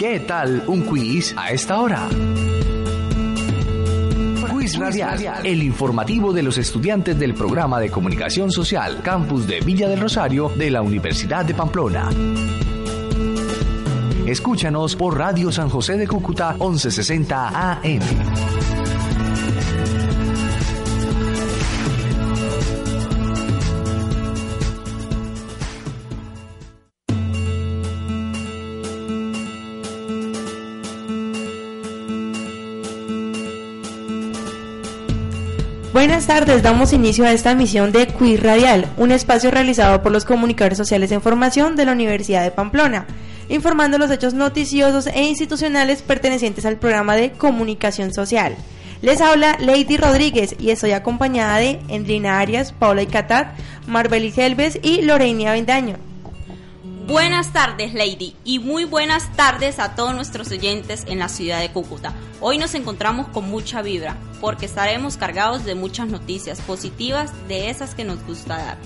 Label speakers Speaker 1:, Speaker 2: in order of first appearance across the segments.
Speaker 1: Qué tal un quiz a esta hora? Quiz Radial, el informativo de los estudiantes del programa de comunicación social Campus de Villa del Rosario de la Universidad de Pamplona. Escúchanos por Radio San José de Cúcuta 1160 AM.
Speaker 2: Buenas tardes, damos inicio a esta emisión de Quiz Radial, un espacio realizado por los comunicadores sociales de información de la Universidad de Pamplona, informando los hechos noticiosos e institucionales pertenecientes al programa de comunicación social. Les habla Lady Rodríguez y estoy acompañada de Endrina Arias, Paula Icatat, Marbeli Helves y Lorena Vendaño.
Speaker 3: Buenas tardes, Lady, y muy buenas tardes a todos nuestros oyentes en la ciudad de Cúcuta. Hoy nos encontramos con mucha vibra, porque estaremos cargados de muchas noticias positivas de esas que nos gusta dar.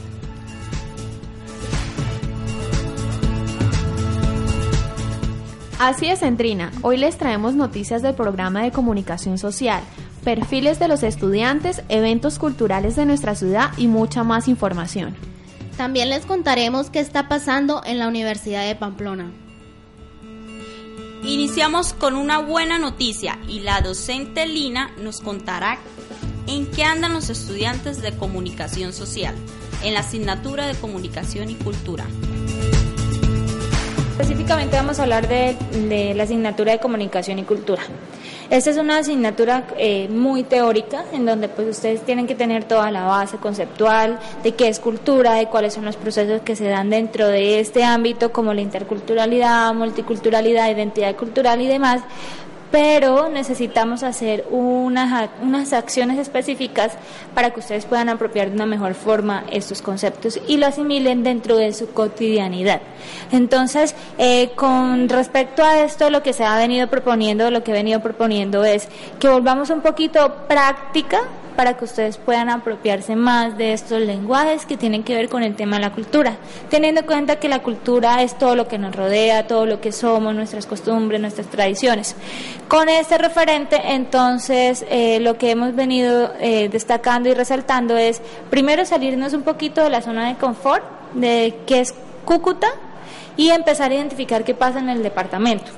Speaker 4: Así es, Endrina. Hoy les traemos noticias del programa de comunicación social, perfiles de los estudiantes, eventos culturales de nuestra ciudad y mucha más información.
Speaker 5: También les contaremos qué está pasando en la Universidad de Pamplona.
Speaker 3: Iniciamos con una buena noticia y la docente Lina nos contará en qué andan los estudiantes de comunicación social en la asignatura de comunicación y cultura.
Speaker 6: Específicamente vamos a hablar de, de, la asignatura de comunicación y cultura. Esta es una asignatura eh, muy teórica en donde pues ustedes tienen que tener toda la base conceptual de qué es cultura, de cuáles son los procesos que se dan dentro de este ámbito como la interculturalidad, multiculturalidad, identidad cultural y demás, pero necesitamos hacer unas, unas acciones específicas para que ustedes puedan apropiar de una mejor forma estos conceptos y lo asimilen dentro de su cotidianidad. Entonces, eh, con respecto a esto, lo que se ha venido proponiendo, lo que he venido proponiendo es que volvamos un poquito práctica para que ustedes puedan apropiarse más de estos lenguajes que tienen que ver con el tema de la cultura, teniendo en cuenta que la cultura es todo lo que nos rodea, todo lo que somos, nuestras costumbres, nuestras tradiciones. Con este referente, entonces, eh, lo que hemos venido eh, destacando y resaltando es, primero, salirnos un poquito de la zona de confort, de qué es Cúcuta, y empezar a identificar qué pasa en el departamento.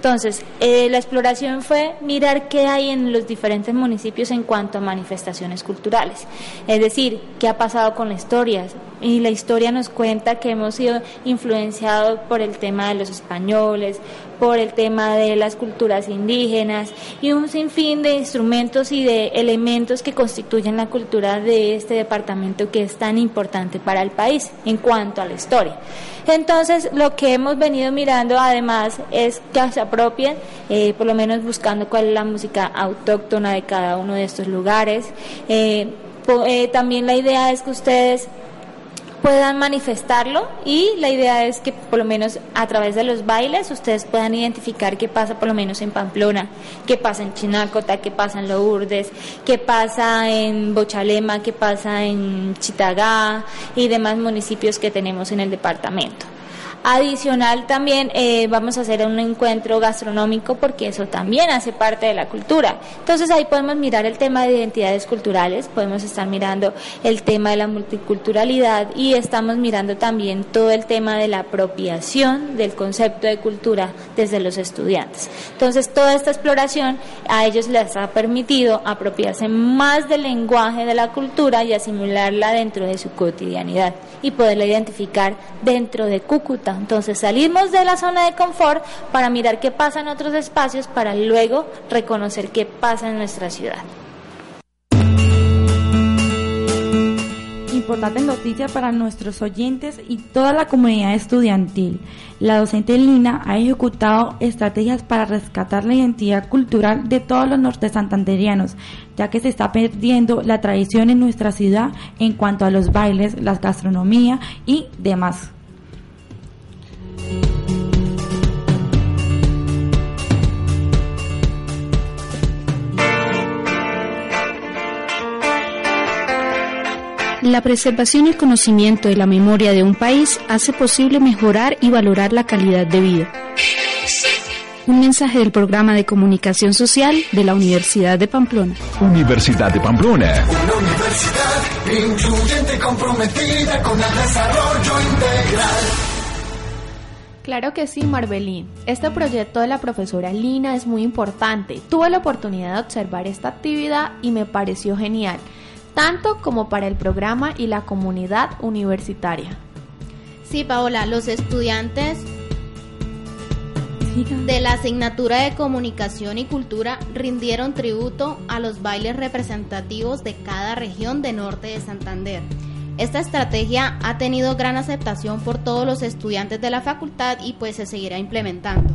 Speaker 6: Entonces, eh, la exploración fue mirar qué hay en los diferentes municipios en cuanto a manifestaciones culturales. Es decir, qué ha pasado con la historia. Y la historia nos cuenta que hemos sido influenciados por el tema de los españoles, por el tema de las culturas indígenas y un sinfín de instrumentos y de elementos que constituyen la cultura de este departamento que es tan importante para el país en cuanto a la historia. Entonces, lo que hemos venido mirando además es que se apropien, eh, por lo menos buscando cuál es la música autóctona de cada uno de estos lugares. Eh, eh, también la idea es que ustedes puedan manifestarlo y la idea es que por lo menos a través de los bailes ustedes puedan identificar qué pasa por lo menos en Pamplona, qué pasa en Chinacota, qué pasa en Lourdes, qué pasa en Bochalema, qué pasa en Chitagá y demás municipios que tenemos en el departamento. Adicional también eh, vamos a hacer un encuentro gastronómico porque eso también hace parte de la cultura. Entonces ahí podemos mirar el tema de identidades culturales, podemos estar mirando el tema de la multiculturalidad y estamos mirando también todo el tema de la apropiación del concepto de cultura desde los estudiantes. Entonces toda esta exploración a ellos les ha permitido apropiarse más del lenguaje de la cultura y asimilarla dentro de su cotidianidad y poderla identificar dentro de Cúcuta. Entonces salimos de la zona de confort para mirar qué pasa en otros espacios para luego reconocer qué pasa en nuestra ciudad.
Speaker 7: importante noticia para nuestros oyentes y toda la comunidad estudiantil. La docente Lina ha ejecutado estrategias para rescatar la identidad cultural de todos los norte santanderianos, ya que se está perdiendo la tradición en nuestra ciudad en cuanto a los bailes, la gastronomía y demás.
Speaker 8: La preservación y el conocimiento de la memoria de un país hace posible mejorar y valorar la calidad de vida. Un mensaje del programa de comunicación social de la Universidad de Pamplona.
Speaker 1: Universidad de Pamplona.
Speaker 9: Una universidad incluyente comprometida con el desarrollo integral.
Speaker 4: Claro que sí, Marbelín. Este proyecto de la profesora Lina es muy importante. Tuve la oportunidad de observar esta actividad y me pareció genial tanto como para el programa y la comunidad universitaria.
Speaker 5: Sí, Paola, los estudiantes de la asignatura de Comunicación y Cultura rindieron tributo a los bailes representativos de cada región de norte de Santander. Esta estrategia ha tenido gran aceptación por todos los estudiantes de la facultad y pues se seguirá implementando.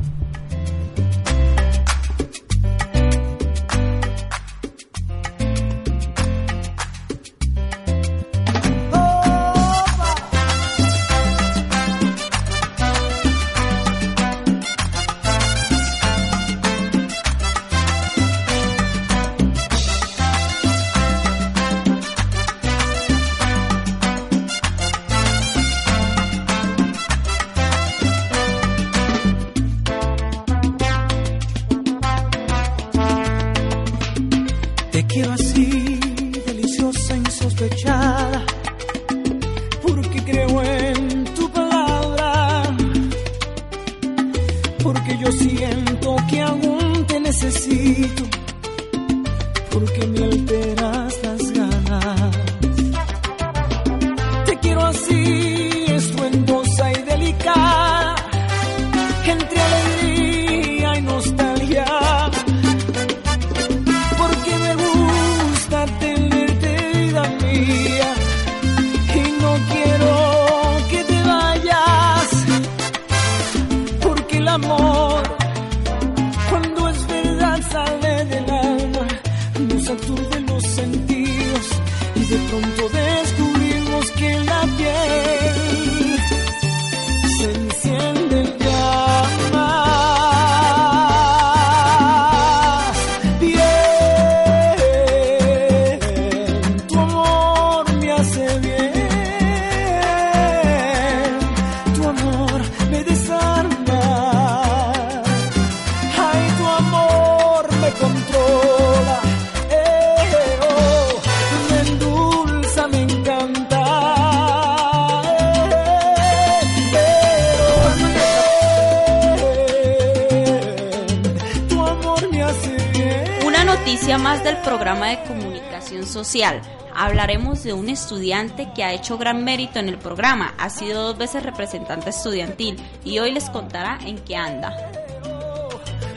Speaker 3: Más del programa de comunicación social. Hablaremos de un estudiante que ha hecho gran mérito en el programa, ha sido dos veces representante estudiantil y hoy les contará en qué anda.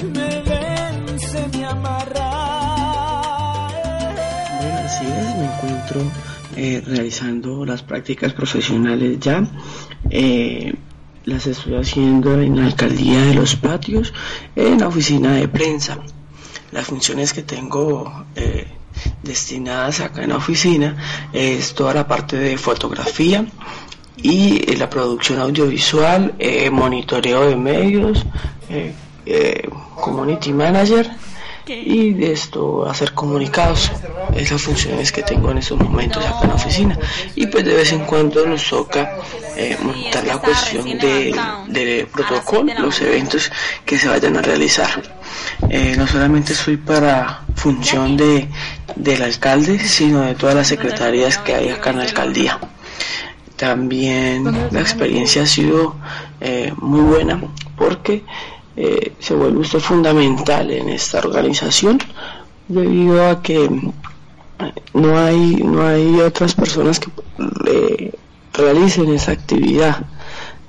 Speaker 10: Bueno, así es, me encuentro eh, realizando las prácticas profesionales ya. Eh, las estoy haciendo en la alcaldía de los patios, en la oficina de prensa las funciones que tengo eh, destinadas acá en la oficina es toda la parte de fotografía y eh, la producción audiovisual, eh, monitoreo de medios, community manager y de esto hacer comunicados. Esas funciones que tengo en estos momentos acá en la oficina. Y pues de vez en cuando nos toca montar la cuestión de, de protocolo, los eventos que se vayan a realizar. Eh, no solamente soy para función de, del alcalde, sino de todas las secretarías que hay acá en la alcaldía. También la experiencia ha sido eh, muy buena porque eh, se vuelve usted fundamental en esta organización debido a que no hay, no hay otras personas que realicen esa actividad.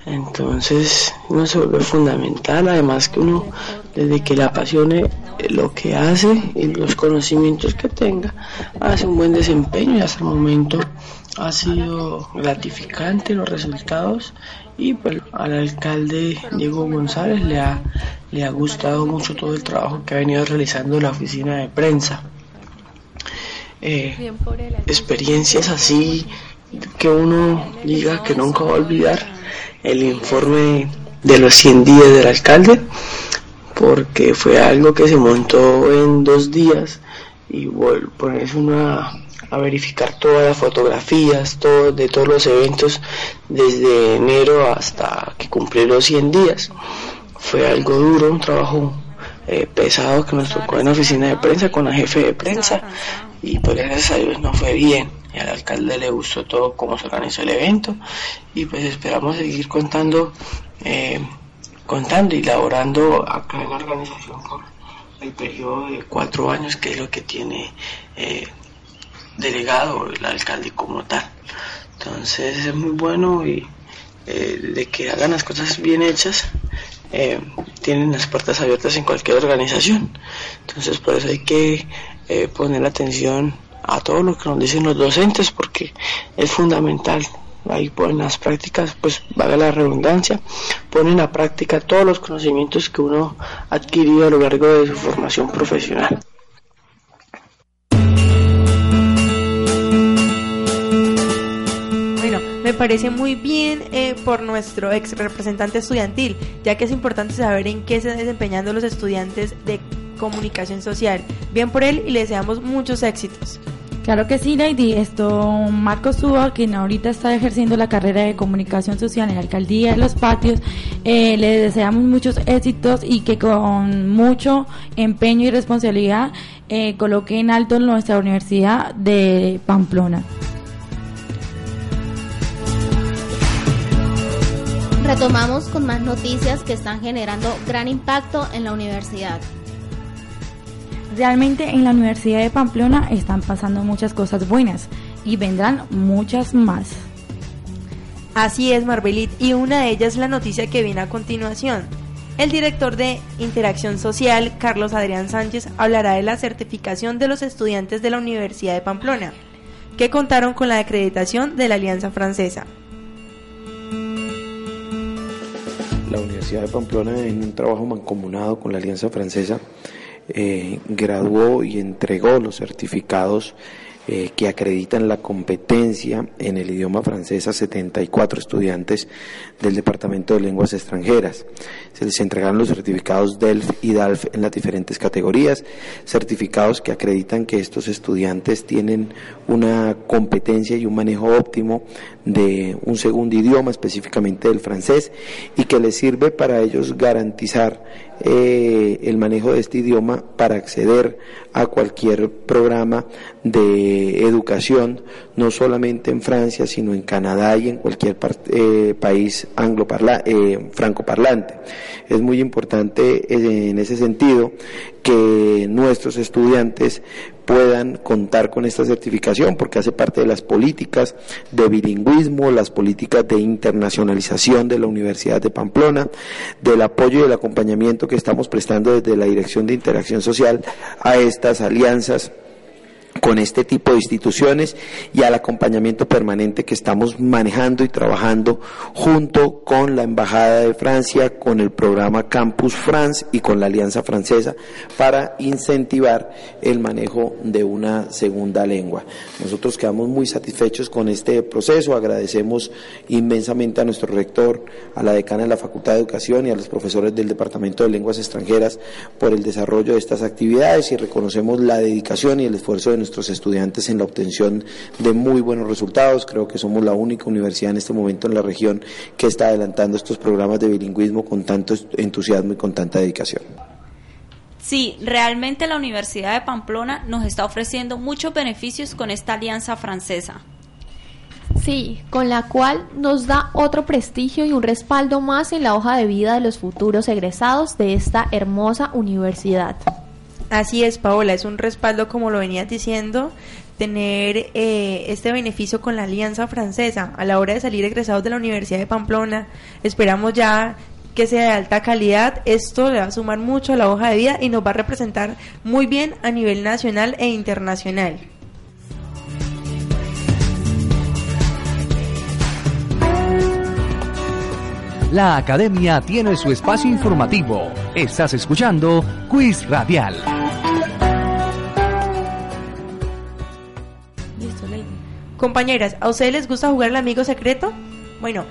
Speaker 10: Entonces uno se vuelve fundamental, además que uno desde que le apasione lo que hace y los conocimientos que tenga, hace un buen desempeño y hasta el momento ha sido gratificante los resultados y pues al alcalde Diego González le ha, le ha gustado mucho todo el trabajo que ha venido realizando la oficina de prensa. Eh, experiencias así que uno diga que nunca va a olvidar el informe de los 100 días del alcalde porque fue algo que se montó en dos días y bueno, ponerse una a verificar todas las fotografías todo, de todos los eventos desde enero hasta que cumplió los 100 días. Fue algo duro, un trabajo eh, pesado que nos tocó en la oficina de prensa con la jefe de prensa y pues gracias a Dios no fue bien. Al alcalde le gustó todo cómo se organizó el evento y pues esperamos seguir contando, eh, contando y laborando acá en la organización por el periodo de cuatro años que es lo que tiene eh, delegado, el alcalde como tal. Entonces es muy bueno y eh, de que hagan las cosas bien hechas, eh, tienen las puertas abiertas en cualquier organización. Entonces por eso hay que eh, poner atención a todo lo que nos dicen los docentes porque es fundamental. Ahí ponen las prácticas, pues vaga la redundancia, ponen a práctica todos los conocimientos que uno ha adquirido a lo largo de su formación profesional.
Speaker 2: Me parece muy bien eh, por nuestro ex representante estudiantil, ya que es importante saber en qué se están desempeñando los estudiantes de comunicación social. Bien por él y le deseamos muchos éxitos.
Speaker 7: Claro que sí, Lady. Esto, Marcos Suba, quien ahorita está ejerciendo la carrera de comunicación social en la alcaldía de Los Patios, eh, le deseamos muchos éxitos y que con mucho empeño y responsabilidad eh, coloque en alto nuestra Universidad de Pamplona.
Speaker 5: Retomamos con más noticias que están generando gran impacto en la universidad.
Speaker 7: Realmente en la Universidad de Pamplona están pasando muchas cosas buenas y vendrán muchas más.
Speaker 2: Así es, Marbelit, y una de ellas es la noticia que viene a continuación. El director de Interacción Social, Carlos Adrián Sánchez, hablará de la certificación de los estudiantes de la Universidad de Pamplona, que contaron con la acreditación de la Alianza Francesa.
Speaker 11: De Pamplona en un trabajo mancomunado con la Alianza Francesa eh, graduó y entregó los certificados eh, que acreditan la competencia en el idioma francés a 74 estudiantes del Departamento de Lenguas Extranjeras. Se les entregaron los certificados DELF y DALF en las diferentes categorías, certificados que acreditan que estos estudiantes tienen una competencia y un manejo óptimo de un segundo idioma, específicamente del francés, y que les sirve para ellos garantizar eh, el manejo de este idioma para acceder a cualquier programa de educación, no solamente en Francia, sino en Canadá y en cualquier eh, país anglo eh, francoparlante. Es muy importante en ese sentido que nuestros estudiantes puedan contar con esta certificación porque hace parte de las políticas de bilingüismo, las políticas de internacionalización de la Universidad de Pamplona, del apoyo y el acompañamiento que estamos prestando desde la Dirección de Interacción Social a estas alianzas con este tipo de instituciones y al acompañamiento permanente que estamos manejando y trabajando junto con la Embajada de Francia, con el programa Campus France y con la Alianza Francesa para incentivar el manejo de una segunda lengua. Nosotros quedamos muy satisfechos con este proceso, agradecemos inmensamente a nuestro rector, a la decana de la Facultad de Educación y a los profesores del Departamento de Lenguas Extranjeras por el desarrollo de estas actividades y reconocemos la dedicación y el esfuerzo de nuestros estudiantes en la obtención de muy buenos resultados. Creo que somos la única universidad en este momento en la región que está adelantando estos programas de bilingüismo con tanto entusiasmo y con tanta dedicación.
Speaker 3: Sí, realmente la Universidad de Pamplona nos está ofreciendo muchos beneficios con esta alianza francesa.
Speaker 4: Sí, con la cual nos da otro prestigio y un respaldo más en la hoja de vida de los futuros egresados de esta hermosa universidad.
Speaker 2: Así es, Paola, es un respaldo, como lo venías diciendo, tener eh, este beneficio con la Alianza Francesa a la hora de salir egresados de la Universidad de Pamplona. Esperamos ya que sea de alta calidad. Esto le va a sumar mucho a la hoja de vida y nos va a representar muy bien a nivel nacional e internacional.
Speaker 1: La academia tiene su espacio informativo. Estás escuchando Quiz Radial.
Speaker 2: Compañeras, ¿a ustedes les gusta jugar el amigo secreto? Bueno,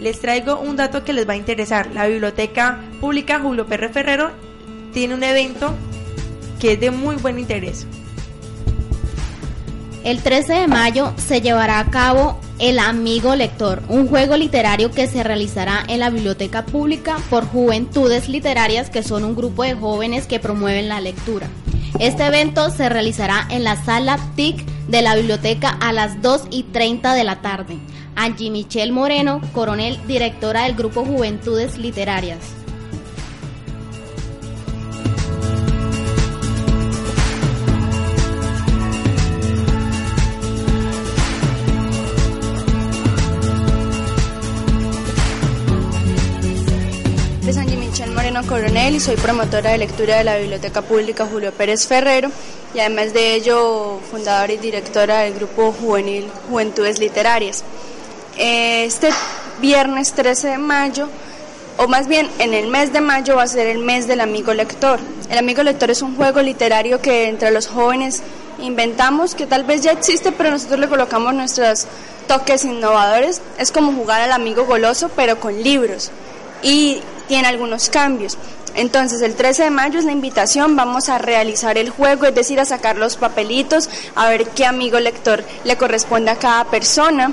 Speaker 2: les traigo un dato que les va a interesar. La Biblioteca Pública Julio Pérez Ferrero tiene un evento que es de muy buen interés.
Speaker 5: El 13 de mayo se llevará a cabo El Amigo Lector, un juego literario que se realizará en la Biblioteca Pública por Juventudes Literarias, que son un grupo de jóvenes que promueven la lectura. Este evento se realizará en la sala TIC de la biblioteca a las 2 y 30 de la tarde. Angie Michelle Moreno, coronel, directora del Grupo Juventudes Literarias.
Speaker 12: Coronel y soy promotora de lectura de la Biblioteca Pública Julio Pérez Ferrero y además de ello fundadora y directora del grupo juvenil Juventudes Literarias. Este viernes 13 de mayo, o más bien en el mes de mayo va a ser el mes del amigo lector. El amigo lector es un juego literario que entre los jóvenes inventamos, que tal vez ya existe, pero nosotros le colocamos nuestros toques innovadores. Es como jugar al amigo goloso, pero con libros. Y tiene algunos cambios. Entonces, el 13 de mayo es la invitación, vamos a realizar el juego, es decir, a sacar los papelitos, a ver qué amigo lector le corresponde a cada persona.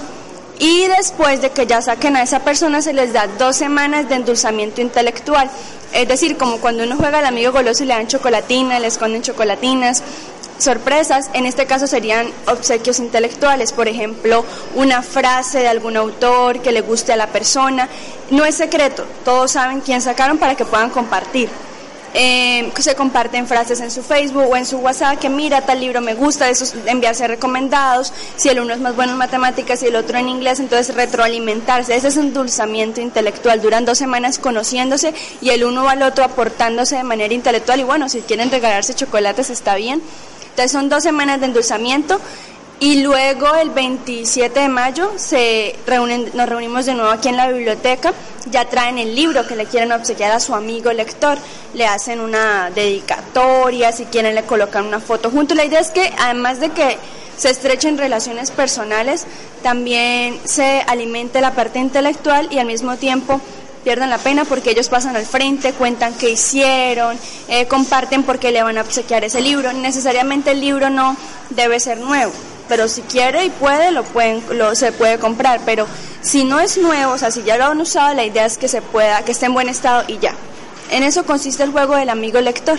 Speaker 12: Y después de que ya saquen a esa persona, se les da dos semanas de endulzamiento intelectual. Es decir, como cuando uno juega al amigo goloso y le dan chocolatina, le esconden chocolatinas, sorpresas, en este caso serían obsequios intelectuales, por ejemplo, una frase de algún autor que le guste a la persona. No es secreto, todos saben quién sacaron para que puedan compartir. Eh, se comparten frases en su Facebook o en su WhatsApp que mira tal libro me gusta, esos enviarse recomendados, si el uno es más bueno en matemáticas y el otro en inglés, entonces retroalimentarse, ese es endulzamiento intelectual, duran dos semanas conociéndose y el uno al otro aportándose de manera intelectual y bueno, si quieren regalarse chocolates está bien, entonces son dos semanas de endulzamiento y luego el 27 de mayo se reúnen, nos reunimos de nuevo aquí en la biblioteca, ya traen el libro que le quieren obsequiar a su amigo lector, le hacen una dedicatoria, si quieren le colocan una foto junto. La idea es que además de que se estrechen relaciones personales, también se alimente la parte intelectual y al mismo tiempo pierdan la pena porque ellos pasan al frente, cuentan qué hicieron, eh, comparten por qué le van a obsequiar ese libro. Necesariamente el libro no debe ser nuevo pero si quiere y puede, lo pueden, lo, se puede comprar, pero si no es nuevo, o sea, si ya lo han usado, la idea es que se pueda, que esté en buen estado y ya. En eso consiste el juego del amigo lector.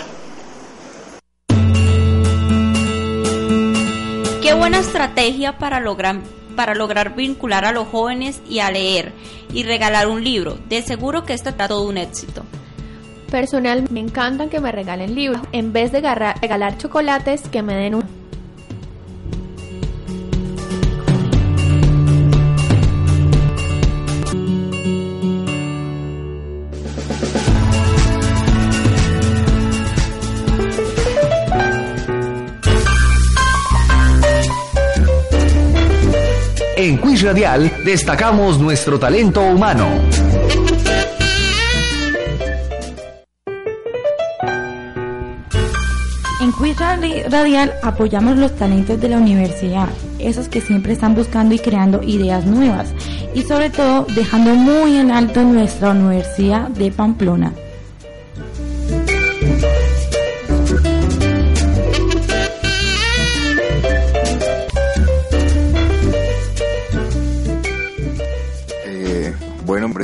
Speaker 3: Qué buena estrategia para lograr para lograr vincular a los jóvenes y a leer y regalar un libro. De seguro que esto está todo un éxito.
Speaker 4: Personal, me encantan que me regalen libros. En vez de regalar chocolates, que me den un
Speaker 1: Radial destacamos nuestro talento humano.
Speaker 7: En Quiz Radial apoyamos los talentos de la universidad, esos que siempre están buscando y creando ideas nuevas, y sobre todo dejando muy en alto nuestra Universidad de Pamplona.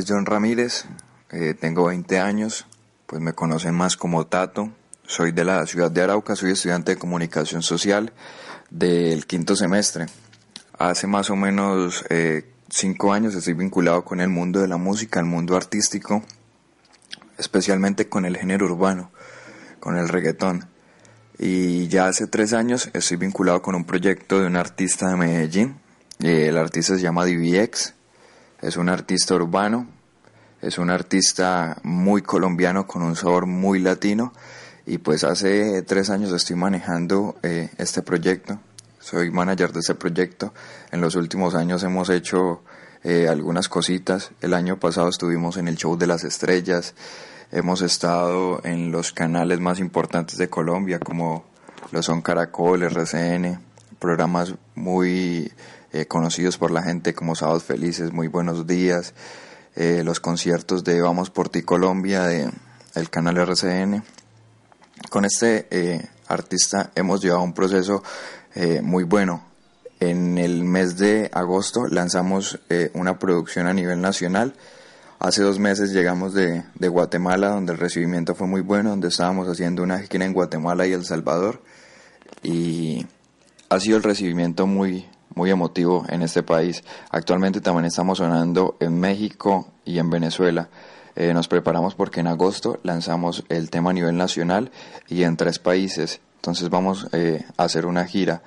Speaker 13: John Ramírez, eh, tengo 20 años, pues me conocen más como Tato, soy de la ciudad de Arauca, soy estudiante de comunicación social del quinto semestre. Hace más o menos eh, cinco años estoy vinculado con el mundo de la música, el mundo artístico, especialmente con el género urbano, con el reggaetón. Y ya hace tres años estoy vinculado con un proyecto de un artista de Medellín. Eh, el artista se llama DVX es un artista urbano, es un artista muy colombiano con un sabor muy latino y pues hace tres años estoy manejando eh, este proyecto, soy manager de este proyecto, en los últimos años hemos hecho eh, algunas cositas. El año pasado estuvimos en el Show de las Estrellas, hemos estado en los canales más importantes de Colombia como lo son Caracol, RCN, programas muy eh, conocidos por la gente como Sábados Felices, Muy Buenos Días, eh, los conciertos de Vamos por ti Colombia de el canal RCN. Con este eh, artista hemos llevado un proceso muy bueno. En el mes de agosto lanzamos una producción a nivel nacional. Hace dos meses llegamos de, de, Guatemala, donde el recibimiento fue muy bueno, donde estábamos haciendo una gira en Guatemala y El Salvador. Y ha sido el recibimiento muy, muy emotivo en este país. Actualmente también estamos sonando en México y en Venezuela. Eh, nos preparamos porque en agosto lanzamos el tema a nivel nacional y en tres países. Entonces vamos eh, a hacer una gira.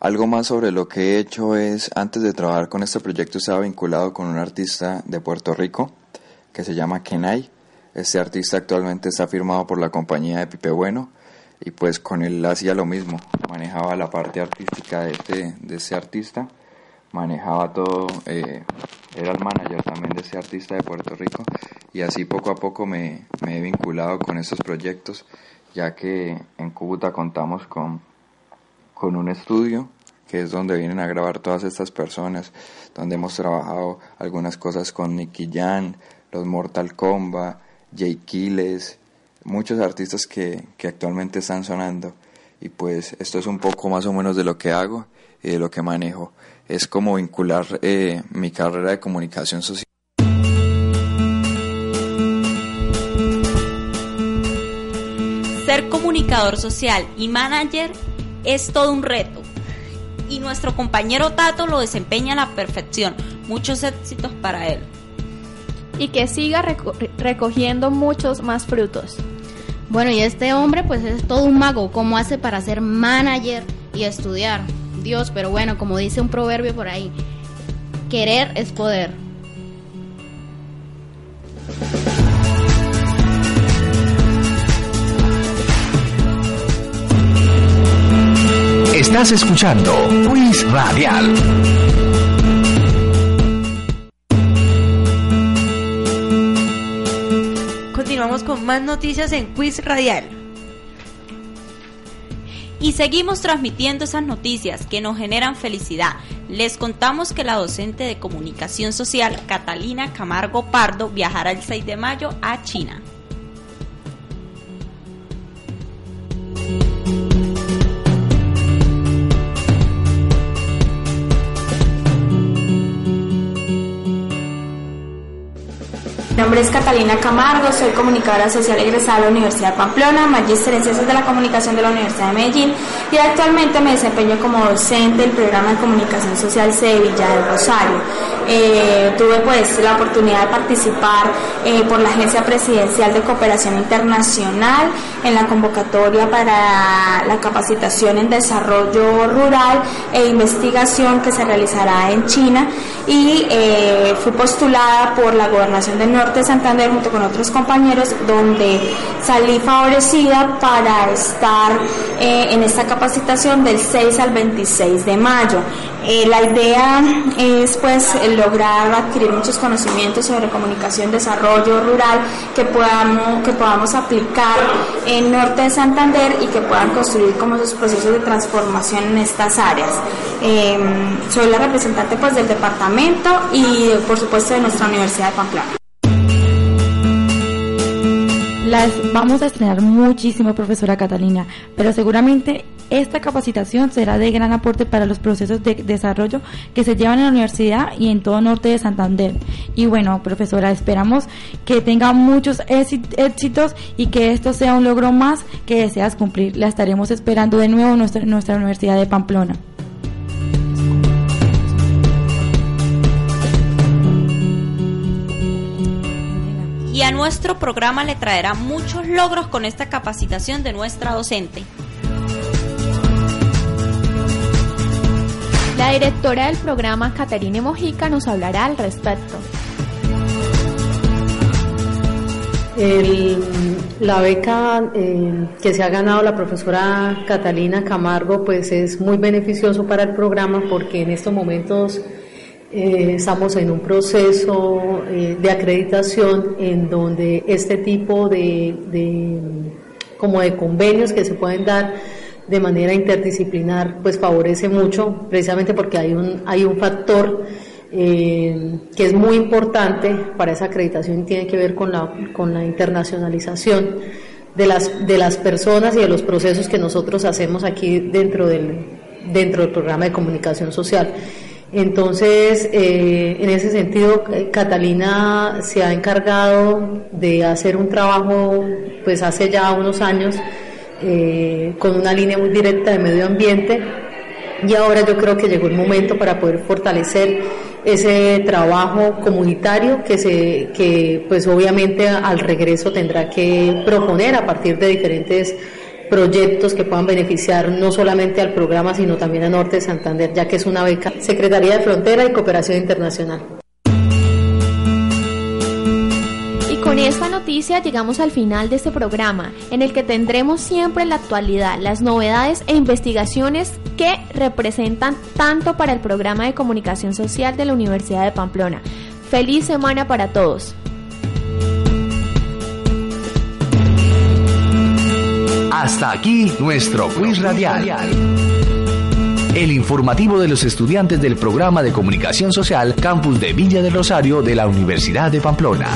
Speaker 13: Algo más sobre lo que he hecho es, antes de trabajar con este proyecto, estaba vinculado con un artista de Puerto Rico que se llama Kenai. Este artista actualmente está firmado por la compañía de Pipe Bueno y pues con él hacía lo mismo, manejaba la parte artística de este, de ese artista, manejaba todo, eh, era el manager también de ese artista de Puerto Rico y así poco a poco me, me he vinculado con estos proyectos ya que en Cúcuta contamos con, con un estudio que es donde vienen a grabar todas estas personas, donde hemos trabajado algunas cosas con Nicky Jan, los Mortal Kombat, Jay Kiles, muchos artistas que, que actualmente están sonando y pues esto es un poco más o menos de lo que hago y de lo que manejo. Es como vincular eh, mi carrera de comunicación social.
Speaker 3: Ser comunicador social y manager es todo un reto y nuestro compañero Tato lo desempeña a la perfección. Muchos éxitos para él.
Speaker 4: Y que siga recogiendo muchos más frutos.
Speaker 14: Bueno, y este hombre pues es todo un mago. ¿Cómo hace para ser manager y estudiar? Dios, pero bueno, como dice un proverbio por ahí, querer es poder.
Speaker 1: Estás escuchando Quiz Radial.
Speaker 2: Con más noticias en Quiz Radial.
Speaker 3: Y seguimos transmitiendo esas noticias que nos generan felicidad. Les contamos que la docente de comunicación social, Catalina Camargo Pardo, viajará el 6 de mayo a China.
Speaker 15: Nombre es Catalina Camargo, soy comunicadora social egresada de la Universidad de Pamplona, magíster en Ciencias de la Comunicación de la Universidad de Medellín y actualmente me desempeño como docente del programa de comunicación social Sevilla del Rosario. Eh, tuve pues la oportunidad de participar eh, por la Agencia Presidencial de Cooperación Internacional en la convocatoria para la capacitación en desarrollo rural e investigación que se realizará en China y eh, fui postulada por la Gobernación del Norte de Santander junto con otros compañeros donde salí favorecida para estar en esta capacitación del 6 al 26 de mayo. la idea es pues lograr adquirir muchos conocimientos sobre comunicación, desarrollo rural que podamos, que podamos aplicar en Norte de Santander y que puedan construir como esos procesos de transformación en estas áreas. Em, soy la representante pues del departamento y por supuesto de nuestra Universidad de Pamplona.
Speaker 7: Las vamos a estrenar muchísimo, profesora Catalina, pero seguramente esta capacitación será de gran aporte para los procesos de desarrollo que se llevan en la universidad y en todo norte de Santander. Y bueno, profesora, esperamos que tenga muchos éxitos y que esto sea un logro más que deseas cumplir. La estaremos esperando de nuevo en nuestra, nuestra Universidad de Pamplona.
Speaker 3: Y a nuestro programa le traerá muchos logros con esta capacitación de nuestra docente.
Speaker 4: La directora del programa, Caterine Mojica, nos hablará al respecto.
Speaker 16: la beca eh, que se ha ganado la profesora Catalina Camargo pues es muy beneficioso para el programa porque en estos momentos eh, estamos en un proceso eh, de acreditación en donde este tipo de, como de convenios que se pueden dar de manera interdisciplinar pues favorece mucho precisamente porque hay un hay un factor eh, que es muy importante para esa acreditación y tiene que ver con la con la internacionalización de las de las personas y de los procesos que nosotros hacemos aquí dentro del dentro del programa de comunicación social entonces, eh, en ese sentido, eh, Catalina se ha encargado de hacer un trabajo, pues hace ya unos años, eh, con una línea muy directa de medio ambiente. Y ahora yo creo que llegó el momento para poder fortalecer ese trabajo comunitario que se que pues obviamente al regreso tendrá que proponer a partir de diferentes proyectos que puedan beneficiar no solamente al programa, sino también a Norte de Santander, ya que es una beca Secretaría de Frontera y Cooperación Internacional.
Speaker 4: Y con esta noticia llegamos al final de este programa, en el que tendremos siempre la actualidad las novedades e investigaciones que representan tanto para el programa de comunicación social de la Universidad de Pamplona. Feliz semana para todos.
Speaker 1: Hasta aquí nuestro quiz radial. El informativo de los estudiantes del programa de comunicación social Campus de Villa del Rosario de la Universidad de Pamplona.